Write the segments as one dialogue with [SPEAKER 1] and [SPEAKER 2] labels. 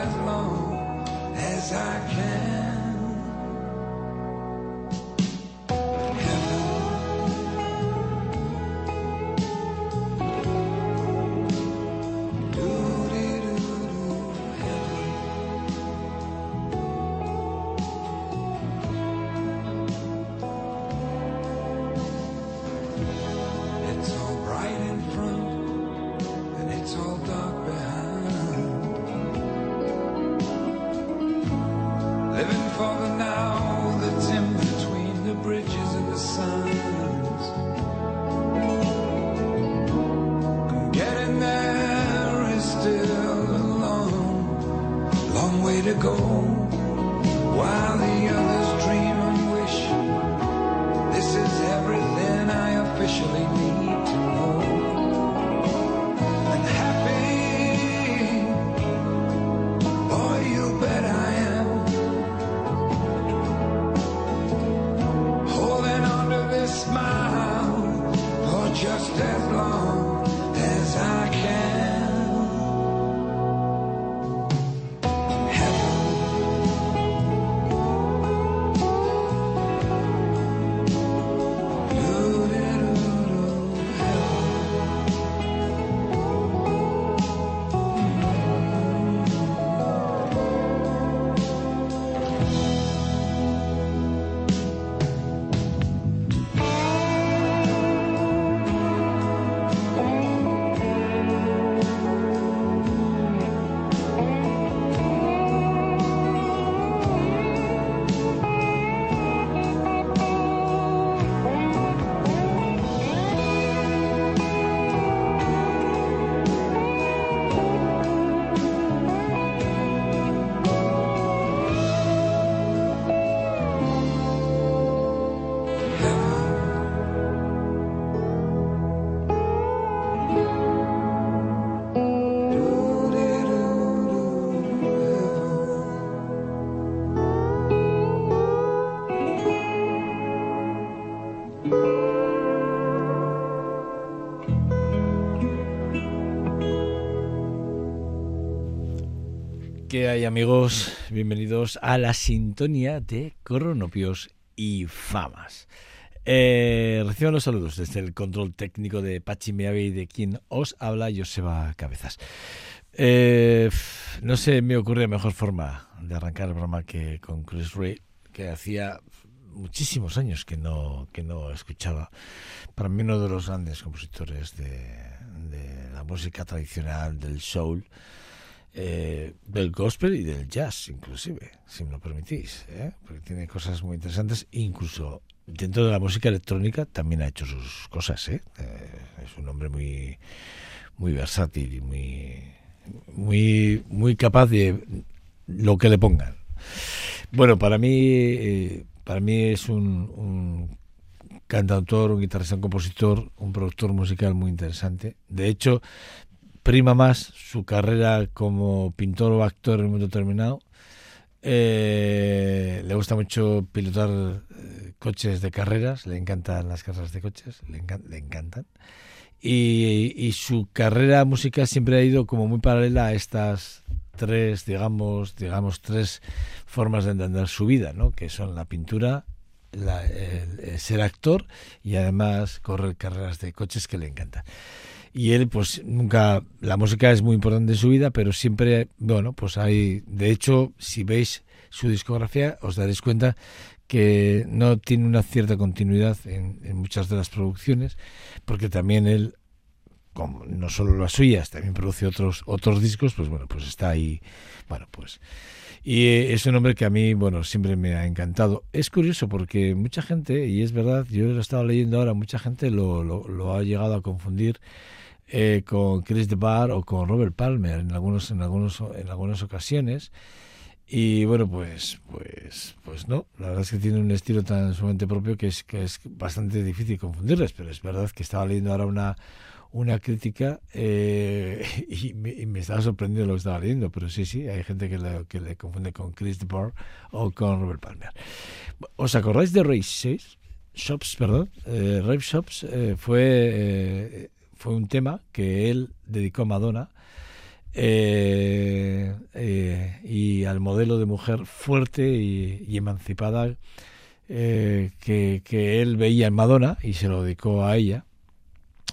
[SPEAKER 1] As long as I can.
[SPEAKER 2] ¿Qué hay amigos? Bienvenidos a la sintonía de Cronopios y Famas. Eh, reciban los saludos desde el control técnico de Pachi Meave y de quien os habla Joseba Cabezas. Eh, no se me ocurre mejor forma de arrancar el programa que con Chris Ray, que hacía muchísimos años que no, que no escuchaba. Para mí uno de los grandes compositores de, de la música tradicional, del soul, eh, del gospel y del jazz, inclusive, si me lo permitís, ¿eh? porque tiene cosas muy interesantes, incluso dentro de la música electrónica también ha hecho sus cosas, ¿eh? Eh, es un hombre muy, muy versátil y muy, muy, muy capaz de lo que le pongan. Bueno, para mí, para mí es un, un cantautor, un guitarrista, un compositor, un productor musical muy interesante. De hecho, prima más su carrera como pintor o actor en un momento determinado. Eh, le gusta mucho pilotar eh, coches de carreras, le encantan las carreras de coches, le, encan- le encantan. Y, su carrera musical siempre ha ido como muy paralela a estas tres, digamos, digamos tres formas de entender su vida, ¿no? Que son la pintura, la- el ser actor y además correr carreras de coches que le encantan. Y él, pues nunca, la música es muy importante en su vida, pero siempre, bueno, pues hay, de hecho, si veis su discografía, os daréis cuenta que no tiene una cierta continuidad en, muchas de las producciones, porque también él, como no solo las suyas, también produce otros otros discos, pues bueno, pues está ahí, bueno, pues y es un hombre que a mí, bueno, siempre me ha encantado. Es curioso porque mucha gente, y es verdad, yo lo estaba leyendo ahora, mucha gente lo, lo, lo ha llegado a confundir eh, con Chris DeBar o con Robert Palmer en algunos en algunos en algunas ocasiones. Y bueno, pues pues pues no, la verdad es que tiene un estilo tan sumamente propio que es que es bastante difícil confundirles, pero es verdad que estaba leyendo ahora una una crítica eh, y, me, y me estaba sorprendiendo lo que estaba leyendo, pero sí, sí, hay gente que le, que le confunde con Chris DeBar o con Robert Palmer. ¿Os acordáis de Ray Shops? Perdón. Eh, Shops eh, fue, eh, fue un tema que él dedicó a Madonna eh, eh, y al modelo de mujer fuerte y, emancipada eh, que, que él veía en Madonna y se lo dedicó a ella.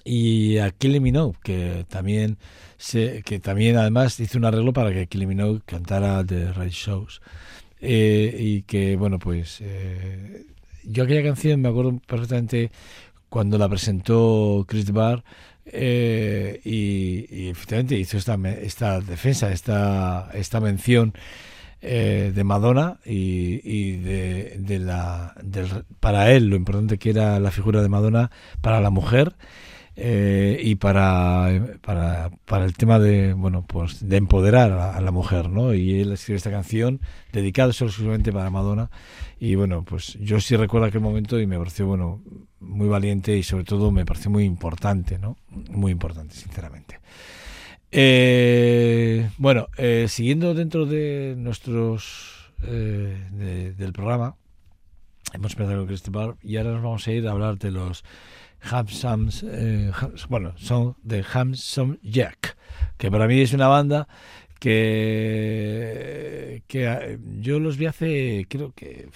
[SPEAKER 2] Y a Kylie Minogue que también se, que también además hizo un arreglo para que Kylie Minogue cantara The Right Shows. Y que bueno pues yo aquella canción me acuerdo perfectamente cuando la presentó Chris Barr eh, y, efectivamente hizo esta, esta defensa, esta, esta mención eh, de Madonna y, de, la para él lo importante que era la figura de Madonna para la mujer eh, y para, para, el tema de bueno pues de empoderar a, a, la mujer no y él escribió esta canción dedicada solo exclusivamente para Madonna y bueno pues yo sí recuerdo aquel momento y me pareció bueno muy valiente y sobre todo me pareció muy importante no muy importante sinceramente. Eh, bueno eh, siguiendo dentro de nuestros eh, de, del programa hemos empezado con Christopher y ahora nos vamos a ir a hablar de los Hamsams, eh, bueno, son de Hamsam Jack, que para mí es una banda que, que yo los vi hace, creo que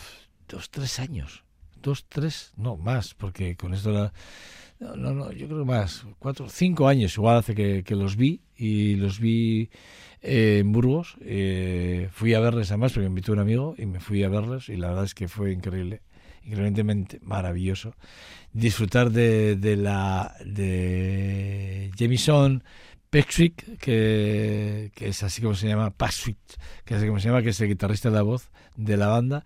[SPEAKER 2] dos, tres años, dos, tres, no más, porque con esto la, no, no, no, yo creo más, cuatro, cinco años igual hace que, que los vi y los vi eh, en Burgos, eh, fui a verles además porque me invitó un amigo y me fui a verles y la verdad es que fue increíble increíblemente maravilloso. Disfrutar de, de la de Jamison Patrick que, es así como se llama Patrick que es así se llama que es el guitarrista de la voz de la banda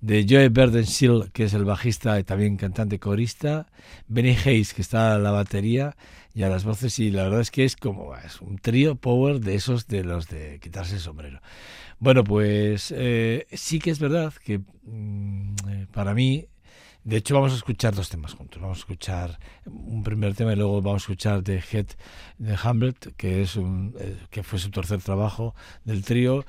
[SPEAKER 2] de Joe Berdensil que es el bajista y también cantante corista Benny Hayes que está a la batería y a las voces y la verdad es que es como es un trío power de esos de los de quitarse el sombrero. Bueno, pues eh, sí que es verdad que mmm, para mí, de hecho vamos a escuchar dos temas juntos. Vamos a escuchar un primer tema y luego vamos a escuchar The Head de Hamlet, que es un, eh, que fue su tercer trabajo del trío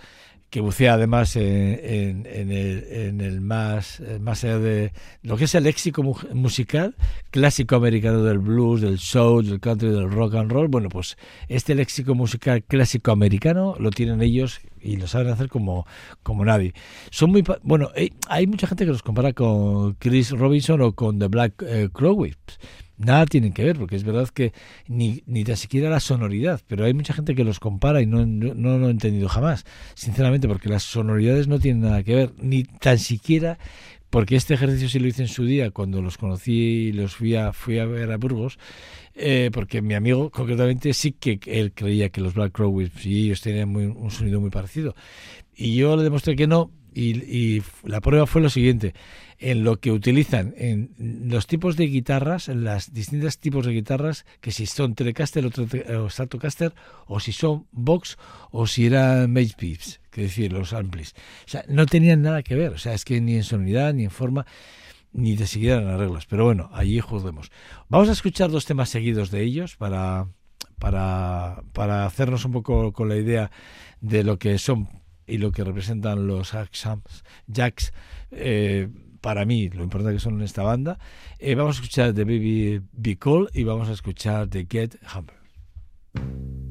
[SPEAKER 2] que bucea además en, en, en, el, en, el, más más allá de lo que es el léxico mu musical clásico americano del blues, del soul, del country, del rock and roll. Bueno, pues este léxico musical clásico americano lo tienen ellos y lo saben hacer como, como nadie. Son muy bueno, hay mucha gente que los compara con Chris Robinson o con The Black eh, Crowes nada tienen que ver, porque es verdad que ni, ni tan siquiera la sonoridad, pero hay mucha gente que los compara y no, no, no, lo he entendido jamás, sinceramente, porque las sonoridades no tienen nada que ver, ni tan siquiera porque este ejercicio sí lo hice en su día cuando los conocí y los fui a, fui a ver a Burgos, eh, porque mi amigo concretamente sí que él creía que los Black Crowes y ellos tenían muy, un sonido muy parecido. Y yo le demostré que no, y, y, la prueba fue lo siguiente en lo que utilizan en los tipos de guitarras, en las distintos tipos de guitarras, que si son Telecaster eh, o, Stratocaster, o si son Vox, o si eran Mage Pips,
[SPEAKER 3] que decir, los amplis. O sea, no tenían nada que ver, o sea, es que ni en sonoridad, ni en forma, ni de siquiera en las reglas. Pero bueno, allí juzguemos. Vamos a escuchar dos temas seguidos de ellos para, para, para hacernos un poco con la idea de lo que son y lo que representan los jacks, eh, para mí lo importante que son en esta banda. Eh, vamos a escuchar The Baby Be Cool y vamos a escuchar The Get Humble.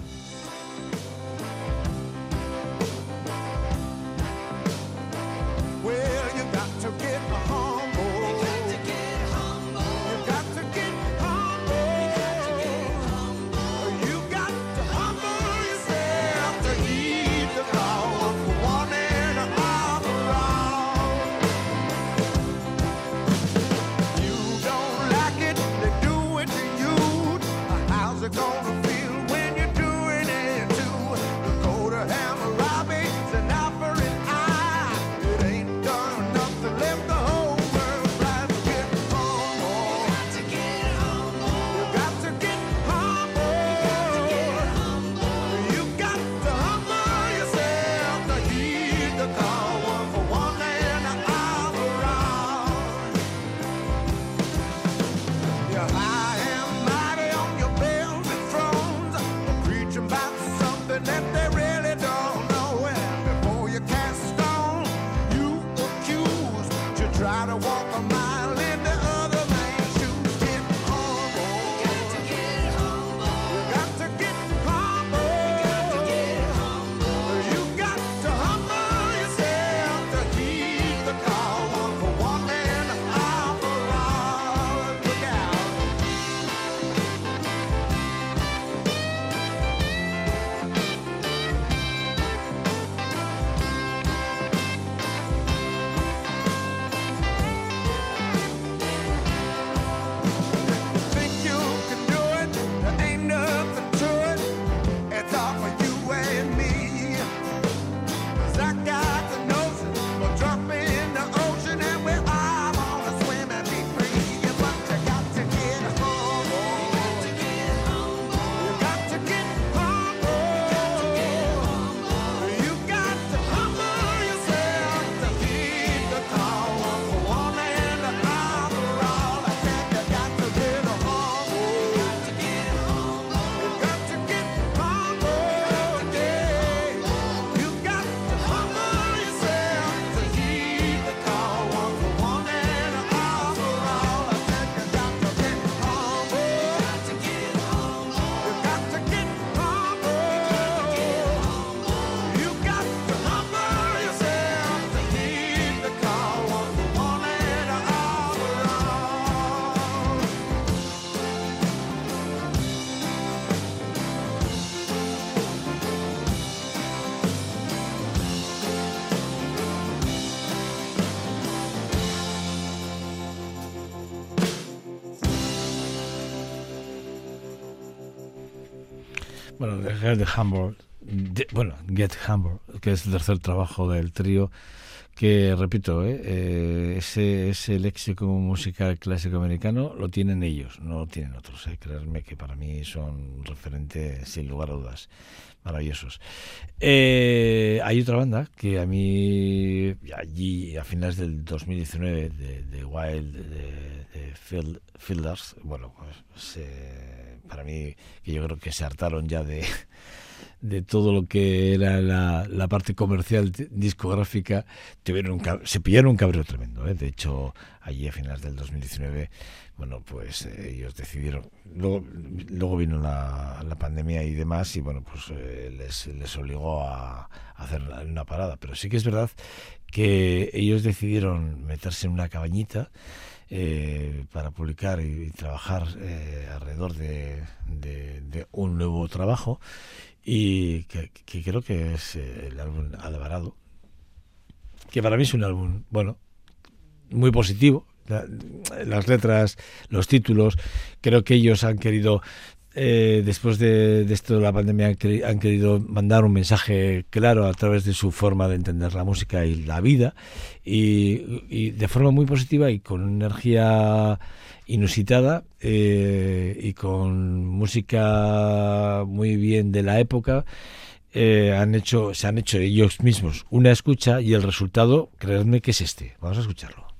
[SPEAKER 4] Get Humble,
[SPEAKER 2] bueno, Get Humble, que es el tercer trabajo del trío, que repito, ¿eh? Eh, ese, ese léxico musical clásico americano lo tienen ellos, no lo tienen otros. ¿eh? Creerme que para mí son referentes sin lugar a dudas maravillosos. Eh, hay otra banda que a mí, allí a finales del 2019, de, de Wild, de, Field- Fielders, bueno, pues eh, para mí, que yo creo que se hartaron ya de, de todo lo que era la, la parte comercial discográfica, tuvieron un se pillaron un cabreo tremendo. ¿eh? De hecho, allí a finales del 2019, bueno, pues eh, ellos decidieron. Luego, luego vino la, la pandemia y demás, y bueno, pues eh, les, les obligó a, a hacer una parada. Pero sí que es verdad que ellos decidieron meterse en una cabañita eh, para publicar y, trabajar eh, alrededor de, un nuevo trabajo y que, creo que es eh, el álbum Alvarado que para mí es un álbum bueno muy positivo. La- las letras los títulos creo que ellos han querido eh, después de, esto de la pandemia han, queri- han querido mandar un mensaje claro a través de su forma de entender la música y la vida y, de forma muy positiva y con energía inusitada eh, y con música muy bien de la época eh, han hecho se han hecho ellos mismos una escucha y el resultado creedme que es este. Vamos a escucharlo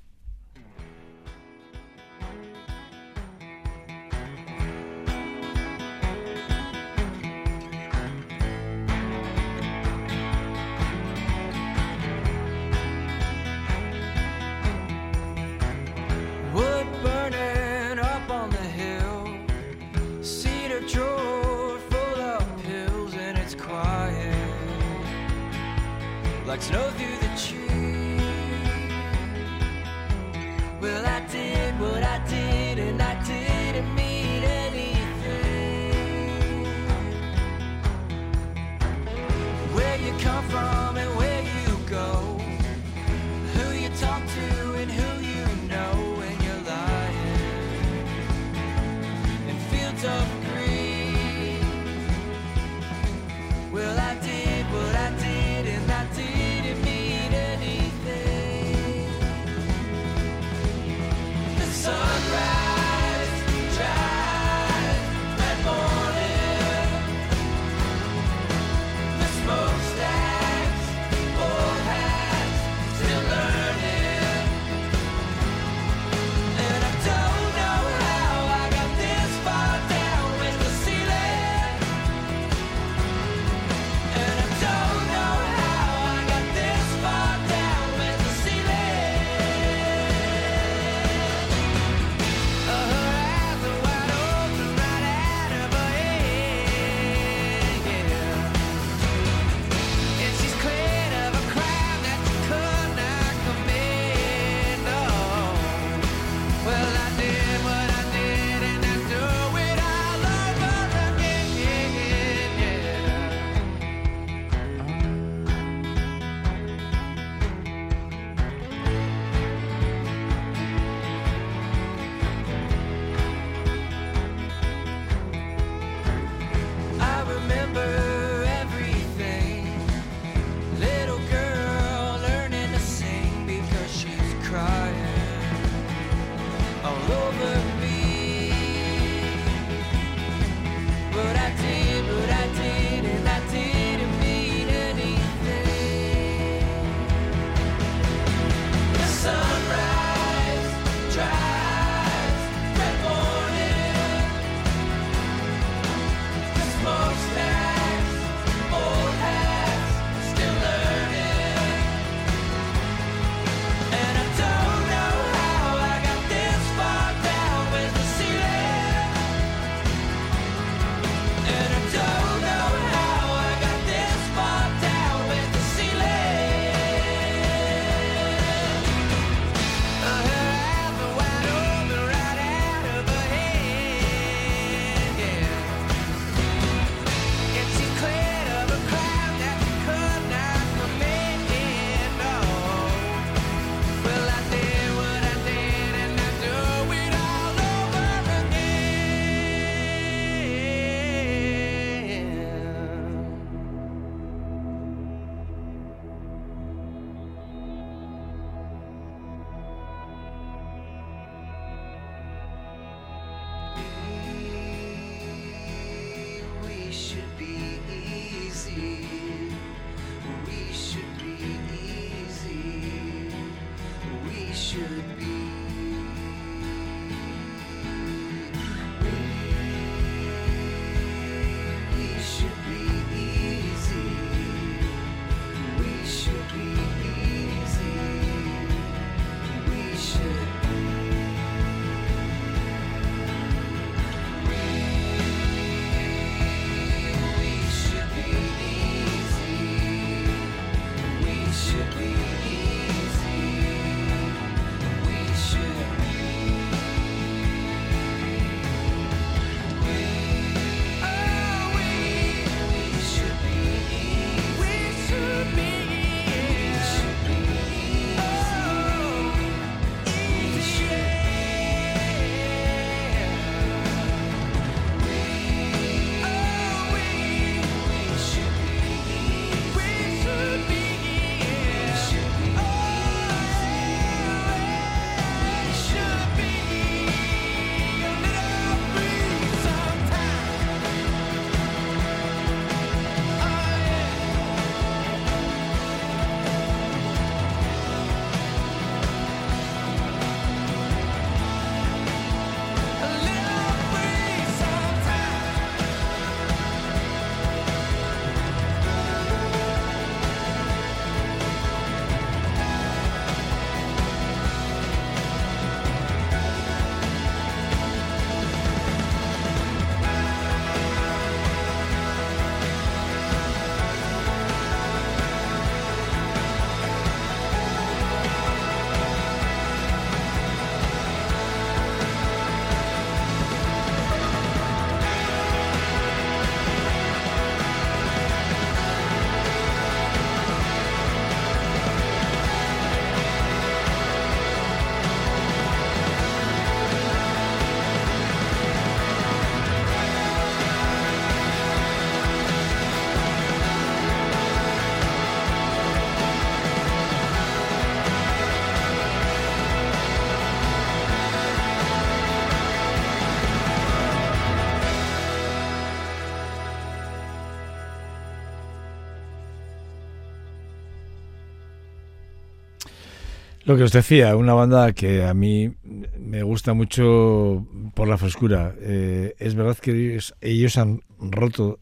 [SPEAKER 2] Lo que os decía, una banda que a mí me gusta mucho por la frescura. Eh, es verdad que ellos, han roto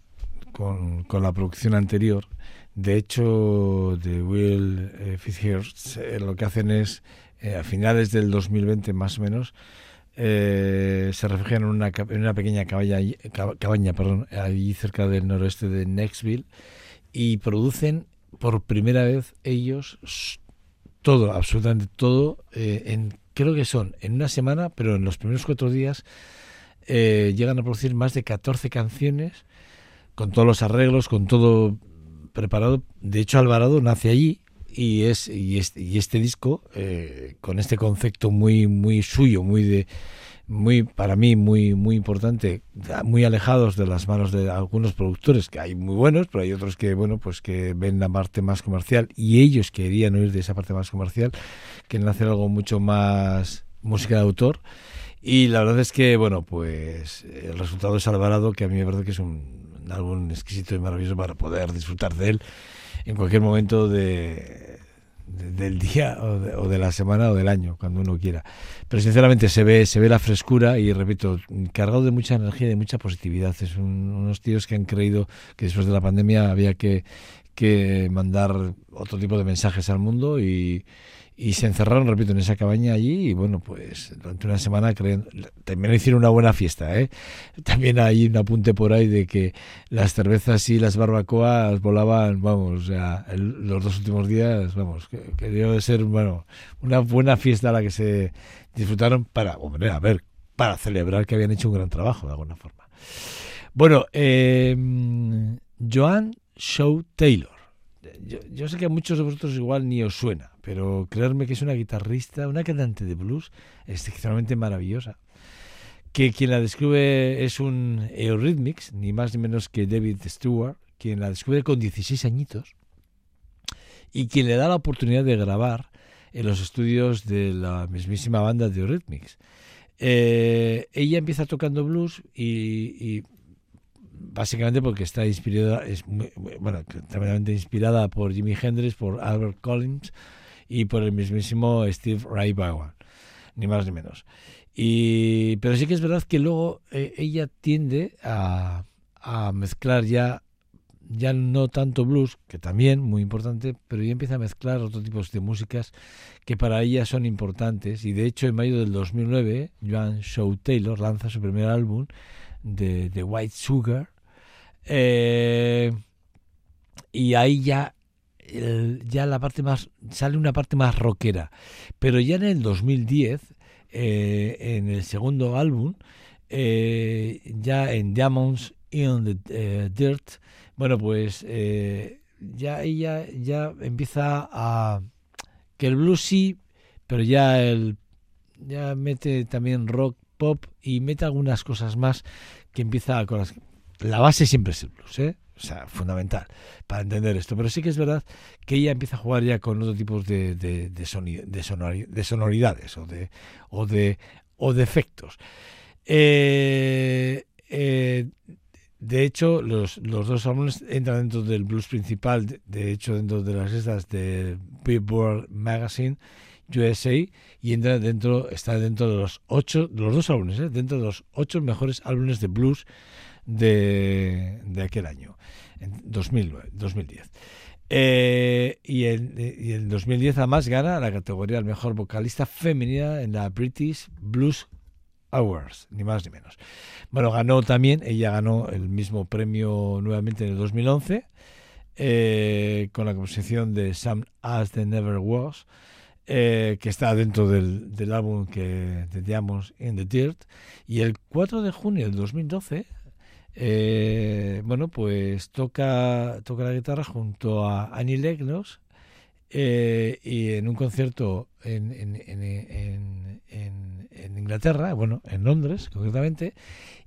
[SPEAKER 2] con, con la producción anterior. De hecho, de Will eh, Fitzgerald eh, lo que hacen es, eh, a finales del 2020 más o menos, se refugian en una, en una pequeña cabaña, cabaña perdón, allí cerca del noroeste de Nexville y producen por primera vez ellos todo, absolutamente todo, eh, en, creo que son en una semana, pero en los primeros cuatro días eh, llegan a producir más de 14 canciones con todos los arreglos, con todo preparado. De hecho, Alvarado nace allí y es y este, y este disco eh, con este concepto muy muy suyo, muy de muy para mí muy muy importante, muy alejados de las manos de algunos productores que hay muy buenos, pero hay otros que bueno pues que ven la parte más comercial y ellos querían oír de esa parte más comercial, quieren hacer algo mucho más música de autor. Y la verdad es que, bueno, pues el resultado es Alvarado, que a mí me parece que es un, álbum exquisito y maravilloso para poder disfrutar de él en cualquier momento de- del día o de, la semana o del año, cuando uno quiera. Pero sinceramente se ve, se ve la frescura y repito, cargado de mucha energía y de mucha positividad. Es un- unos tíos que han creído que después de la pandemia había que, que mandar otro tipo de mensajes al mundo y, y se encerraron, repito, en esa cabaña allí y bueno, pues durante una semana creen, también hicieron una buena fiesta, ¿eh? También hay un apunte por ahí de que las cervezas y las barbacoas volaban, vamos, o sea, los dos últimos días, vamos, que, que debió de ser, bueno, una buena fiesta a la que se disfrutaron para, hombre, a ver, para celebrar que habían hecho un gran trabajo de alguna forma. Bueno, eh, Joan Shaw Taylor. Yo, yo sé que a muchos de vosotros igual ni os suena, pero creerme que es una guitarrista, una cantante de blues excepcionalmente maravillosa. Que quien la descubre es un Eurythmics, ni más ni menos que David Stewart, quien la descubre con 16 añitos y quien le da la oportunidad de grabar en los estudios de la mismísima banda de Eurythmics. Eh, ella empieza tocando blues y, y básicamente porque está inspirada, es muy- bueno, tremendamente inspirada por Jimi Hendrix, por Albert Collins y por el mismísimo Steve Ray Vaughan, ni más ni menos. Y, pero sí que es verdad que luego eh, ella tiende a, mezclar ya ya no tanto blues, que también muy importante, pero ya empieza a mezclar otros tipos de músicas que para ella son importantes. Y de hecho, en mayo del 2009, Joan Shaw Taylor lanza su primer álbum de, de White Sugar. eh, y ahí ya, el- ya la parte más, sale una parte más rockera. Pero ya en el 2010, eh, en el segundo álbum, eh, ya en Diamonds in the eh, Dirt, bueno, pues eh, ya ella ya empieza a que el blues sí, pero ya el ya mete también rock, pop y mete algunas cosas más que empieza con las la base siempre es el blues, ¿eh? O sea, fundamental para entender esto. Pero sí que es verdad que ella empieza a jugar ya con otro tipos de, sonoridades o de, o de, efectos. Eh, eh, de hecho, los, los dos álbumes entran dentro del blues principal, de, hecho, dentro de las listas de Billboard Magazine USA y entra dentro, está dentro de los ocho, los dos álbumes, ¿eh? dentro de los ocho mejores álbumes de blues de, aquel año, en 2009, 2010. Eh, y, en, y en 2010 además gana la categoría del mejor vocalista femenina en la British Blues Awards, ni más ni menos. Bueno, ganó también, ella ganó el mismo premio nuevamente en el 2011 eh, con la composición de Some As The Never Was, eh, que está dentro del, del álbum que Diamonds in the Dirt. Y el 4 de junio del 2012, eh, bueno, pues toca, toca la guitarra junto a Annie Legnos eh, y en un concierto en, Inglaterra, bueno, en Londres concretamente,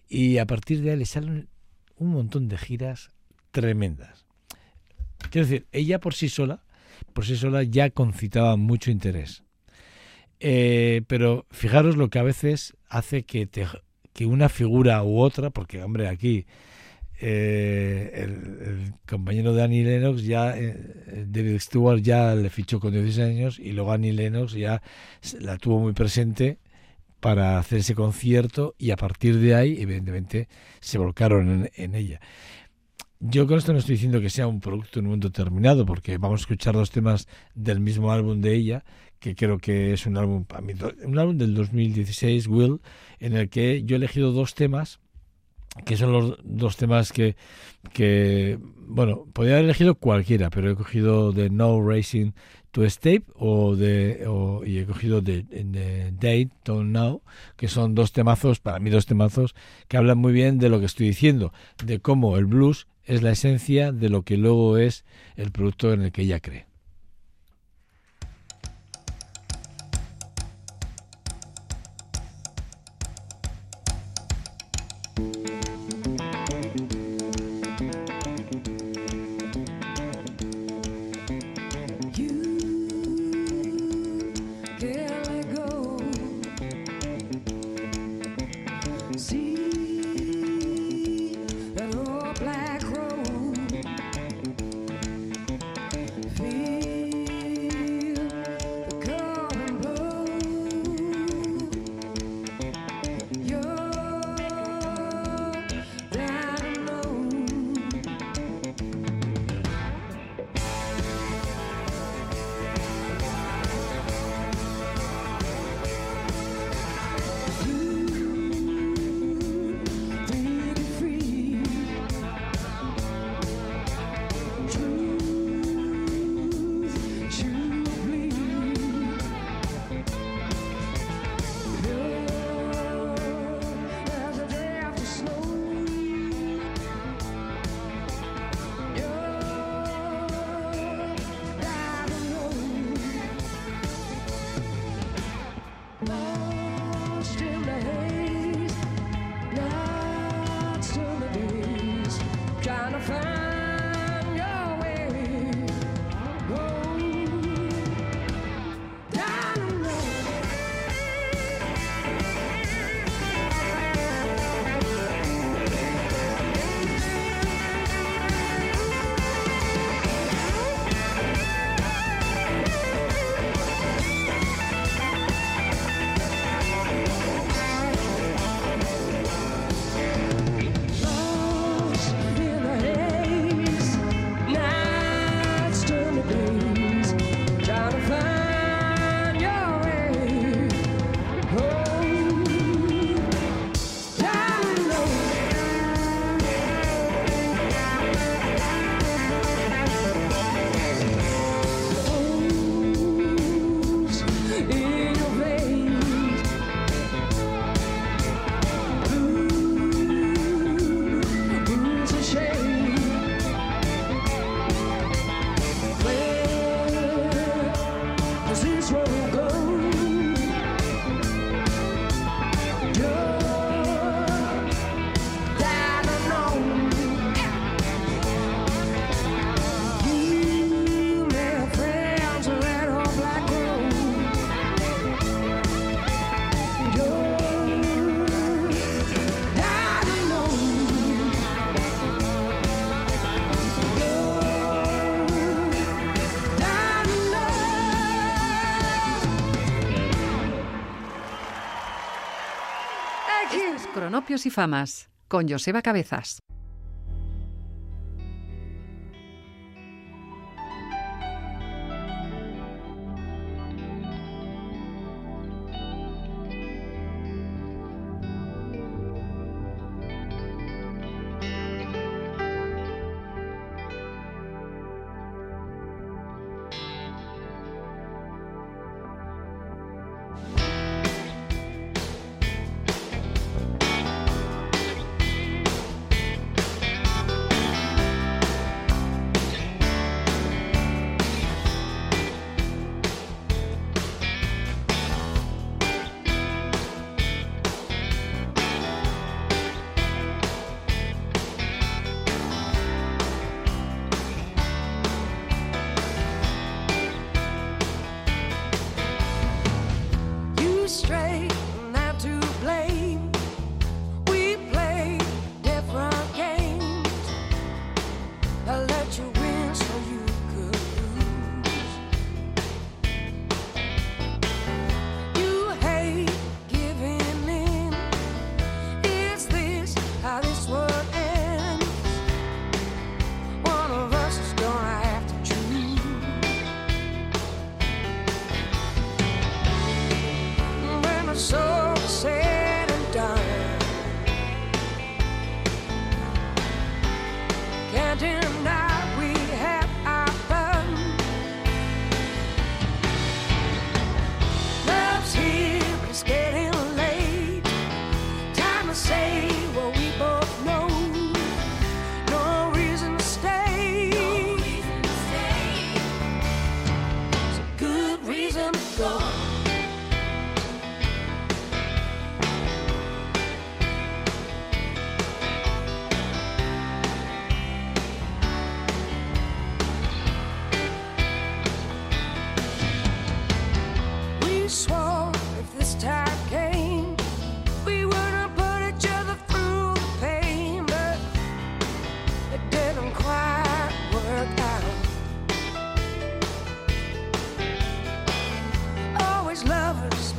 [SPEAKER 2] y a partir de ahí le salen un montón de giras tremendas. Quiero decir, ella por sí sola, por sí sola ya concitaba mucho interés. Eh, pero fijaros lo que a veces hace que, te, que una figura u otra, porque hombre, aquí
[SPEAKER 5] eh, el, compañero de Annie Lennox ya, eh, David Stewart ya le fichó con 16 años y luego Annie Lennox ya la tuvo muy presente para hacer ese concierto y a partir de ahí, evidentemente, se volcaron en, en ella. Yo con esto no estoy diciendo que sea un producto en un momento determinado, porque vamos a escuchar dos temas del mismo álbum de ella, que creo que es un álbum, un álbum del 2016, Will, en el que yo he elegido dos temas, que son los dos temas que, que bueno, podría haber elegido cualquiera, pero he cogido de No Racing to Escape o de, o- y he cogido de, Date, Don't Know, que son dos temazos, para mí dos temazos, que hablan muy bien de lo que estoy diciendo, de cómo el blues es la esencia de lo que luego es el producto en el que ella cree.
[SPEAKER 6] Cronopios y Famas, con Joseba Cabezas.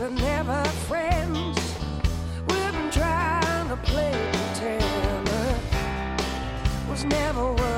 [SPEAKER 5] But never friends. We've been trying to play pretend, was never what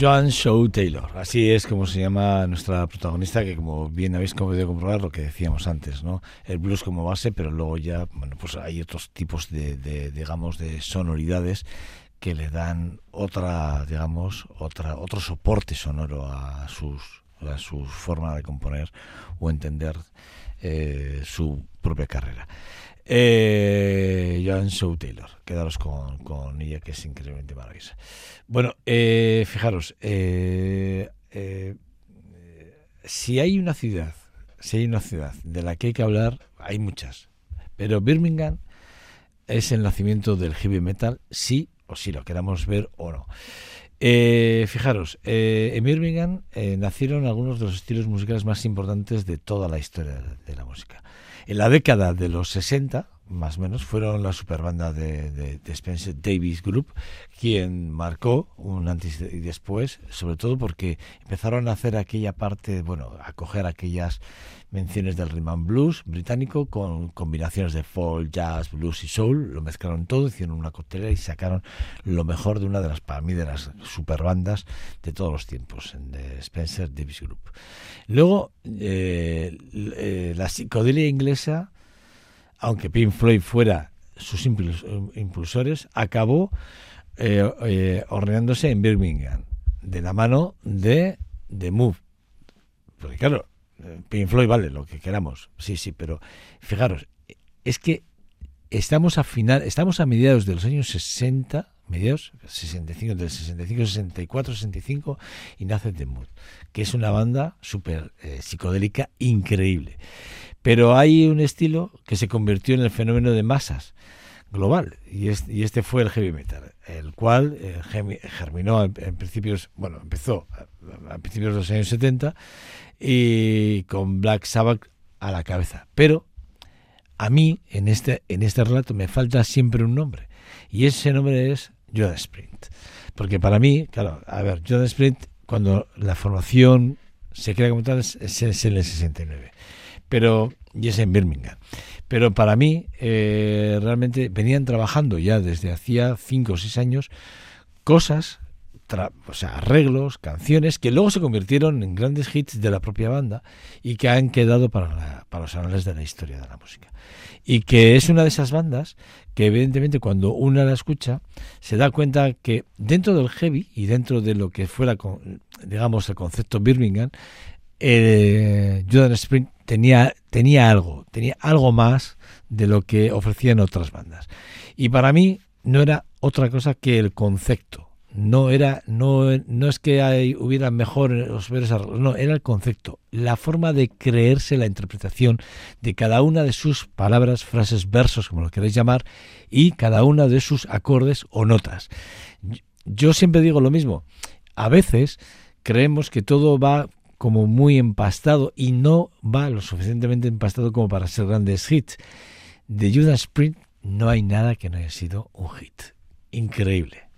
[SPEAKER 2] Joan Shaw Taylor, así es como se llama nuestra protagonista, que como bien habéis podido comprobar lo que decíamos antes, ¿no? El blues como base, pero luego ya, bueno, pues hay otros tipos de, de, digamos, de sonoridades que le dan otra, digamos, otra, otro soporte sonoro a sus, a su forma de componer o entender eh, su propia carrera. Eh, Joan Shaw Taylor, quedaros con, ella que es increíblemente maravillosa. Bueno, eh, fijaros, eh, eh, si hay una ciudad, si hay una ciudad de la que hay que hablar, hay muchas, pero Birmingham es el nacimiento del heavy metal, sí o sí lo queramos ver o no. Eh, fijaros, eh, en Birmingham eh, nacieron algunos de los estilos musicales más importantes de toda la historia de la música. En la década de los 60, más o menos, fueron la superbanda de, de, Spencer Davis Group quien marcó un antes y después, sobre todo porque empezaron a hacer aquella parte, bueno, a coger aquellas menciones del rhythm blues británico con combinaciones de folk, jazz, blues y soul, lo mezclaron todo, hicieron una coctelera y sacaron lo mejor de una de las, para mí, de las superbandas de todos los tiempos, de Spencer Davis Group. Luego, eh, eh, la psicodelia inglesa, aunque Pink Floyd fuera sus impuls- impulsores, acabó eh, eh, en Birmingham, de la mano de The Move. Porque claro, Pink Floyd vale lo que queramos, sí, sí, pero fijaros, es que estamos a final, estamos a mediados de los años 60, mediados 65, del 65, 64, 65 y nace The Mood, que es una banda súper eh, psicodélica increíble. Pero hay un estilo que se convirtió en el fenómeno de masas global y, es- y este fue el heavy metal, el cual eh, germinó en, principios, bueno, empezó a, principios de los años 70 y con Black Sabbath a la cabeza. Pero a mí en este en este relato me falta siempre un nombre y ese nombre es Judas Sprint. Porque para mí, claro, a ver, Sprint cuando la formación se crea como tal es en el 69. Pero y es en Birmingham. Pero para mí, eh, realmente venían trabajando ya desde hacía cinco o seis años cosas tra- o sea, arreglos, canciones que luego se convirtieron en grandes hits de la propia banda y que han quedado para, la- para los anales de la historia de la música. Y que es una de esas bandas que evidentemente cuando uno la escucha se da cuenta que dentro del heavy y dentro de lo que fuera, digamos, el concepto Birmingham, eh, Judas Spring tenía, tenía algo, tenía algo más de lo que ofrecían otras bandas. Y para mí no era otra cosa que el concepto. No era, no, no es que hay, hubiera arreglos, no, era el concepto, la forma de creerse la interpretación de cada una de sus palabras, frases, versos, como lo queréis llamar, y cada una de sus acordes o notas. Yo siempre digo lo mismo, a veces creemos que todo va como muy empastado y no va lo suficientemente empastado como para ser grandes hits. De Judas Sprint no hay nada que no haya sido un hit. Increíble.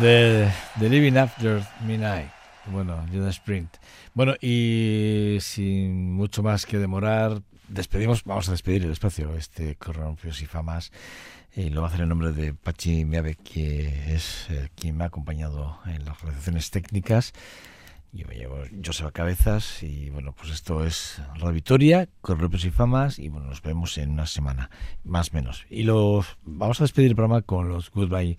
[SPEAKER 2] The, The Living After Midnight. Bueno, Judas Sprint. Bueno, y sin mucho más que demorar, despedimos, vamos a despedir el espacio, este Corrompios y Famas, y lo va a hacer en nombre de Pachi Miave, que es eh, quien me ha acompañado en las realizaciones técnicas. Yo me llevo Joseba Cabezas y bueno, pues esto es Radio Victoria, Corrompios y Famas, y bueno, nos vemos en una semana, más o menos. Y los vamos a despedir el programa con los Goodbye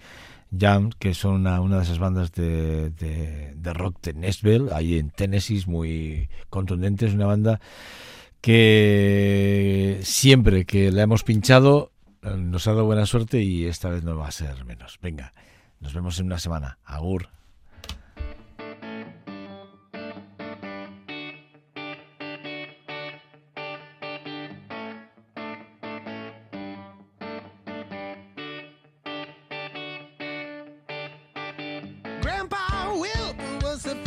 [SPEAKER 2] Jam, que son una, una de esas bandas de, de, de rock de Nashville, ahí en Tennessee, muy contundentes, una banda que siempre que la hemos pinchado eh, nos ha dado buena suerte y esta vez no va a ser menos. Venga, nos vemos en una semana. Agur.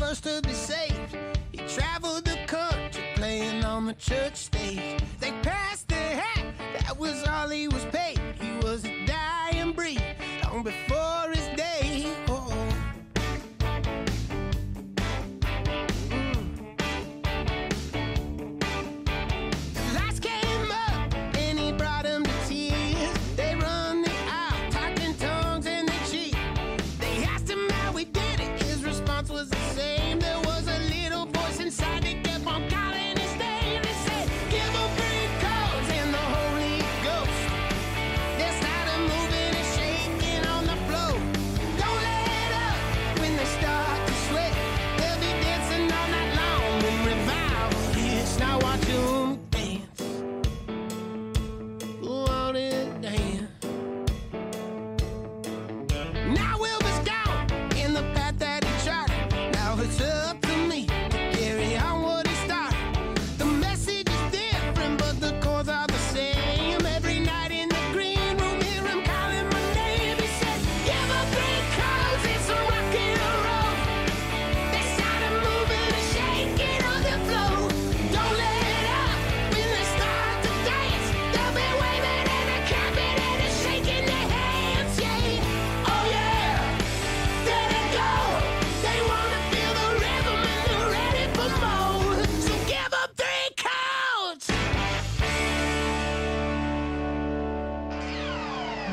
[SPEAKER 3] First to be saved. He traveled the country playing on the church stage. They passed the hat, that was all he was paid. He was a dying breed long before his.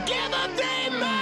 [SPEAKER 3] give them damn.